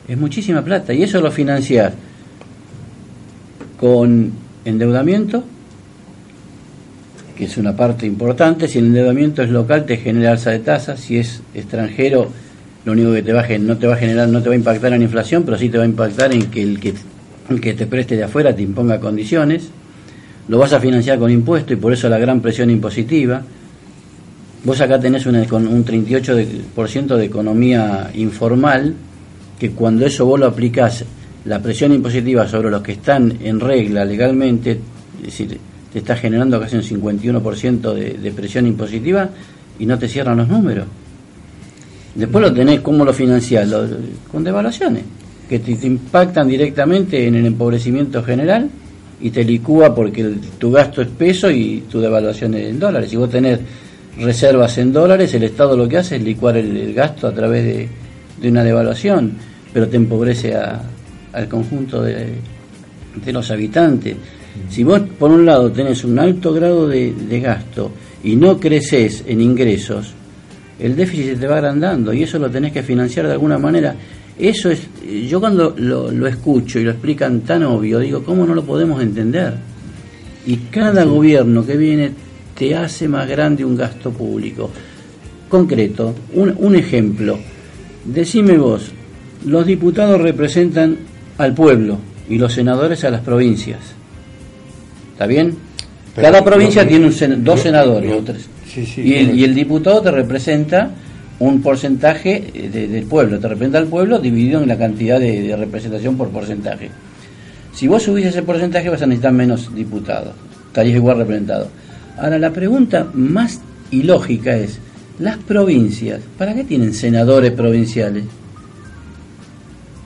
es muchísima plata. Y eso lo financiás con endeudamiento, que es una parte importante. Si el endeudamiento es local, te genera alza de tasas. Si es extranjero, lo único que te va no te va a generar, no te va a impactar en inflación, pero sí te va a impactar en que el que, el que te preste de afuera te imponga condiciones. Lo vas a financiar con impuestos y por eso la gran presión impositiva. Vos acá tenés con un 38% de economía informal, que cuando eso vos lo aplicás, la presión impositiva sobre los que están en regla legalmente, es decir, te está generando casi un 51% de, de presión impositiva y no te cierran los números. Después lo tenés, ¿cómo lo financiás? Lo- con devaluaciones, que te, te impactan directamente en el empobrecimiento general y te licúa porque el- tu gasto es peso y tu devaluación es en dólares. Si vos tenés reservas en dólares, el Estado lo que hace es licuar el, el gasto a través de, de una devaluación, pero te empobrece a- al conjunto de, de los habitantes. Si vos, por un lado, tenés un alto grado de, de gasto y no creces en ingresos, el déficit se te va agrandando y eso lo tenés que financiar de alguna manera. Eso es, yo cuando lo, lo escucho y lo explican tan obvio, digo, ¿cómo no lo podemos entender? Y cada gobierno que viene te hace más grande un gasto público. Concreto, un, un ejemplo. Decime vos, los diputados representan al pueblo y los senadores a las provincias. ¿Está bien? Pero Cada provincia tiene un sen- dos senadores o tres. sí, sí, y, el, correcto. y el diputado te representa un porcentaje eh, de- del pueblo, te representa al pueblo dividido en la cantidad de, de representación por porcentaje. Si vos subís ese porcentaje vas a necesitar menos diputados, estarías igual representado. Ahora la pregunta más ilógica es, Las provincias, ¿para qué tienen senadores provinciales?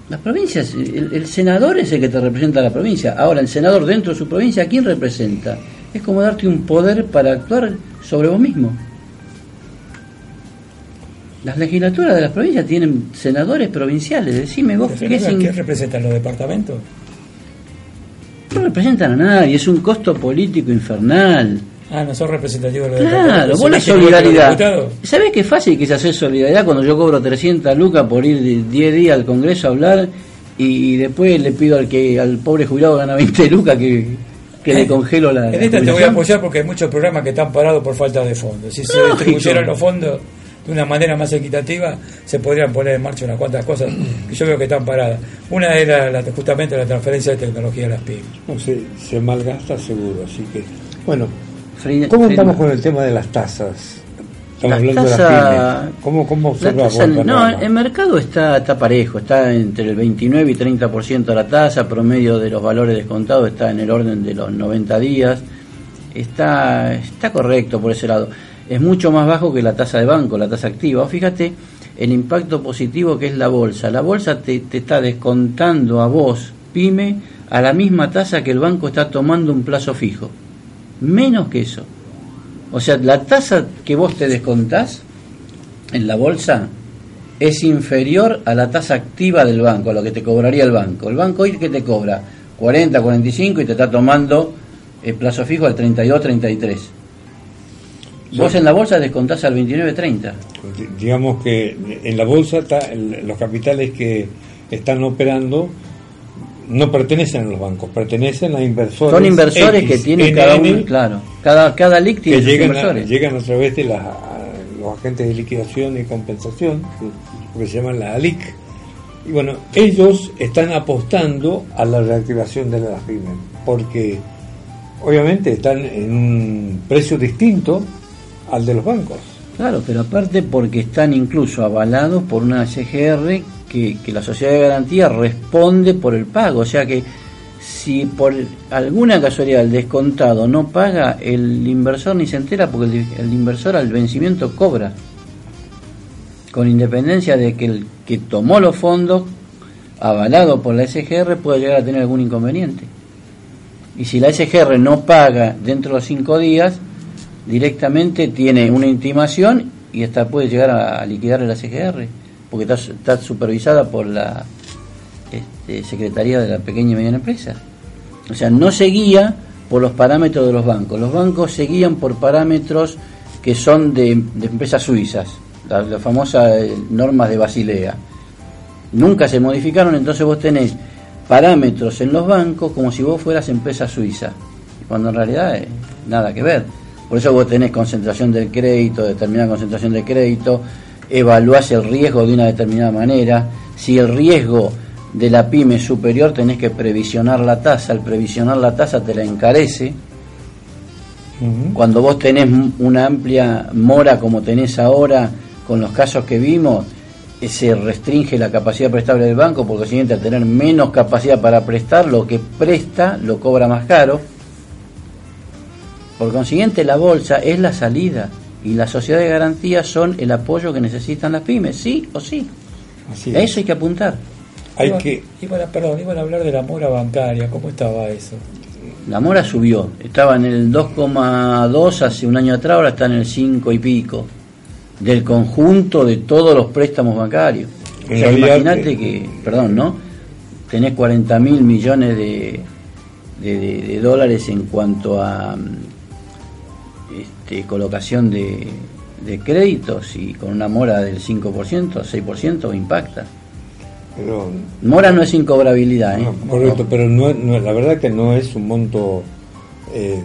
Las provincias, el, el senador es el que te representa a la provincia. Ahora, el senador dentro de su provincia, ¿a quién representa? Es como darte un poder para actuar sobre vos mismo. Las legislaturas de las provincias tienen senadores provinciales. Decime vos qué, ¿Qué, sin- representan los departamentos? no representan a nadie, es un costo político infernal. Ah, no son representativos de los Claro, vos la ¿Se solidaridad. ¿Sabés qué fácil que es hacer solidaridad cuando yo cobro 300 lucas por ir de 10 días al Congreso a hablar y, y después le pido al que al pobre jubilado que gana 20 lucas que, que le congelo la. En la esta te voy a apoyar porque hay muchos programas que están parados por falta de fondos. Si se Lógico. distribuyeran los fondos de una manera más equitativa, se podrían poner en marcha unas cuantas cosas que yo veo que están paradas. Una era la- justamente la transferencia de tecnología a las pymes. No sé, se malgasta seguro, así que. Bueno, ¿cómo estamos con el tema de las tasas? Estamos Las hablando de tasas- las pymes. ¿Cómo, cómo tasa, vos, no, el mercado está, está parejo, está entre el 29 y 30% de la tasa, promedio de los valores descontados está en el orden de los 90 días, está, está correcto por ese lado. Es mucho más bajo que la tasa de banco, la tasa activa. Vos Fíjate el impacto positivo que es la bolsa. La bolsa te, te está descontando a vos, pyme, a la misma tasa que el banco está tomando un plazo fijo. Menos que eso. O sea, la tasa que vos te descontás en la bolsa es inferior a la tasa activa del banco, a lo que te cobraría el banco. El banco hoy que te cobra 40, 45 y te está tomando el plazo fijo al 32, 33. Vos en la bolsa descontás al 29, 30. Di- Digamos que en la bolsa está los capitales que están operando no pertenecen a los bancos, pertenecen a inversores. Son inversores X, que tienen NN, cada uno, claro, cada, cada LIC que tiene sus llegan a, inversores. llegan a través de las, a los agentes de liquidación y compensación, que, que se llaman la ALIC. Y bueno, ellos están apostando a la reactivación de las pymes, porque obviamente están en un precio distinto al de los bancos. Claro, pero aparte porque están incluso avalados por una SGR que, la sociedad de garantía responde por el pago. O sea que si por alguna casualidad el descontado no paga, el inversor ni se entera porque el, el inversor al vencimiento cobra. Con independencia de que el que tomó los fondos, avalado por la SGR, pueda llegar a tener algún inconveniente. Y si la SGR no paga dentro de los cinco días, directamente tiene una intimación y hasta puede llegar a, a liquidar la SGR, porque está, supervisada por la este, Secretaría de la Pequeña y Mediana Empresa. O sea, no se guía por los parámetros de los bancos. Los bancos se guían por parámetros que son de, empresas suizas, las la famosas eh, normas de Basilea. Nunca se modificaron, entonces vos tenés parámetros en los bancos como si vos fueras empresa suiza, cuando en realidad eh, nada que ver. Por eso vos tenés concentración del crédito, determinada concentración de crédito, evaluás el riesgo de una determinada manera. Si el riesgo de la pyme es superior, tenés que previsionar la tasa. Al previsionar la tasa te la encarece. Cuando vos tenés una amplia mora como tenés ahora, con los casos que vimos, eh, se restringe la capacidad prestable del banco, porque siguiente al tener menos capacidad para prestar, lo que presta lo cobra más caro. Por consiguiente, la bolsa es la salida y las sociedades de garantía son el apoyo que necesitan las pymes, sí o sí. Así A es. eso hay que apuntar. Hay Iban- que iban a- perdón, iban a hablar de la mora bancaria. ¿Cómo estaba eso? La mora subió, estaba en el 2,2 hace un año atrás, ahora está en el 5 y pico, del conjunto de todos los préstamos bancarios. O sea, imagínate eh, que, perdón, ¿no? Tenés 40 mil millones de, de, de- de dólares en cuanto a mm, este, colocación de, de créditos y con una mora del 5%, 6% impacta. pero Mora no es incobrabilidad, ¿eh? No, correcto, pero no, no- la verdad que no es un monto, eh,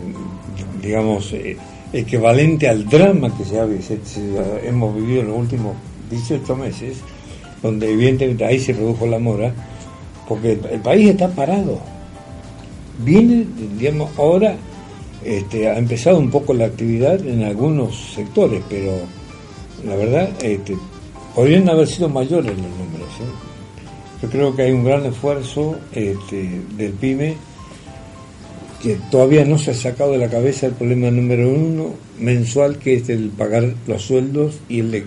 digamos, eh, equivalente al drama que se, ha, vi- se- se- hemos vivido en los últimos 18 meses, donde evidentemente ahí se produjo la mora, porque el, el país está parado. Viene, digamos, ahora este, ha empezado un poco la actividad en algunos sectores, pero la verdad este, podrían haber sido mayores los números. ¿eh? Yo creo que hay un gran esfuerzo este, del PYME que todavía no se ha sacado de la cabeza el problema número uno mensual, que es el pagar los sueldos y el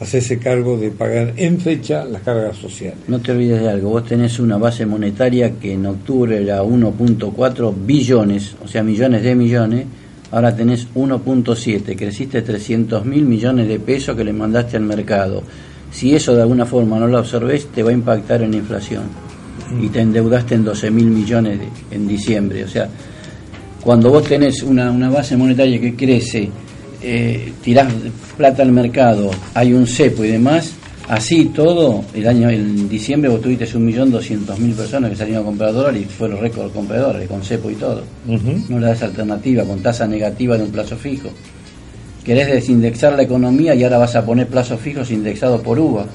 hacerse cargo de pagar en fecha las cargas sociales. No te olvides de algo, vos tenés una base monetaria que en octubre era 1.4 billones, o sea, millones de millones, ahora tenés 1.7, creciste 300 mil millones de pesos que le mandaste al mercado. Si eso de alguna forma no lo absorbes, te va a impactar en la inflación. Y te endeudaste en 12 mil millones de- en diciembre. O sea, cuando vos tenés una, una base monetaria que crece, eh, tirás plata al mercado, hay un cepo y demás, así todo, el año en diciembre vos tuviste un millón doscientos mil personas que salieron a comprar dólares y fueron récord compradores, con cepo y todo. No le das alternativa, con tasa negativa de un plazo fijo. Querés desindexar la economía y ahora vas a poner plazos fijos indexados por UVA.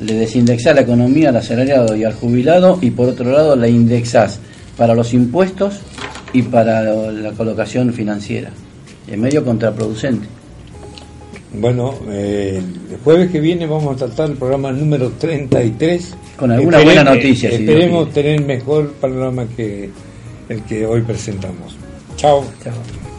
Le desindexás la economía al asalariado y al jubilado y por otro lado la indexás para los impuestos y para la colocación financiera. Es medio contraproducente. Bueno, eh, el jueves que viene vamos a tratar el programa número 33. Con alguna buena noticia, si esperemos quiere. tener mejor panorama que el que hoy presentamos. Chao. Chao.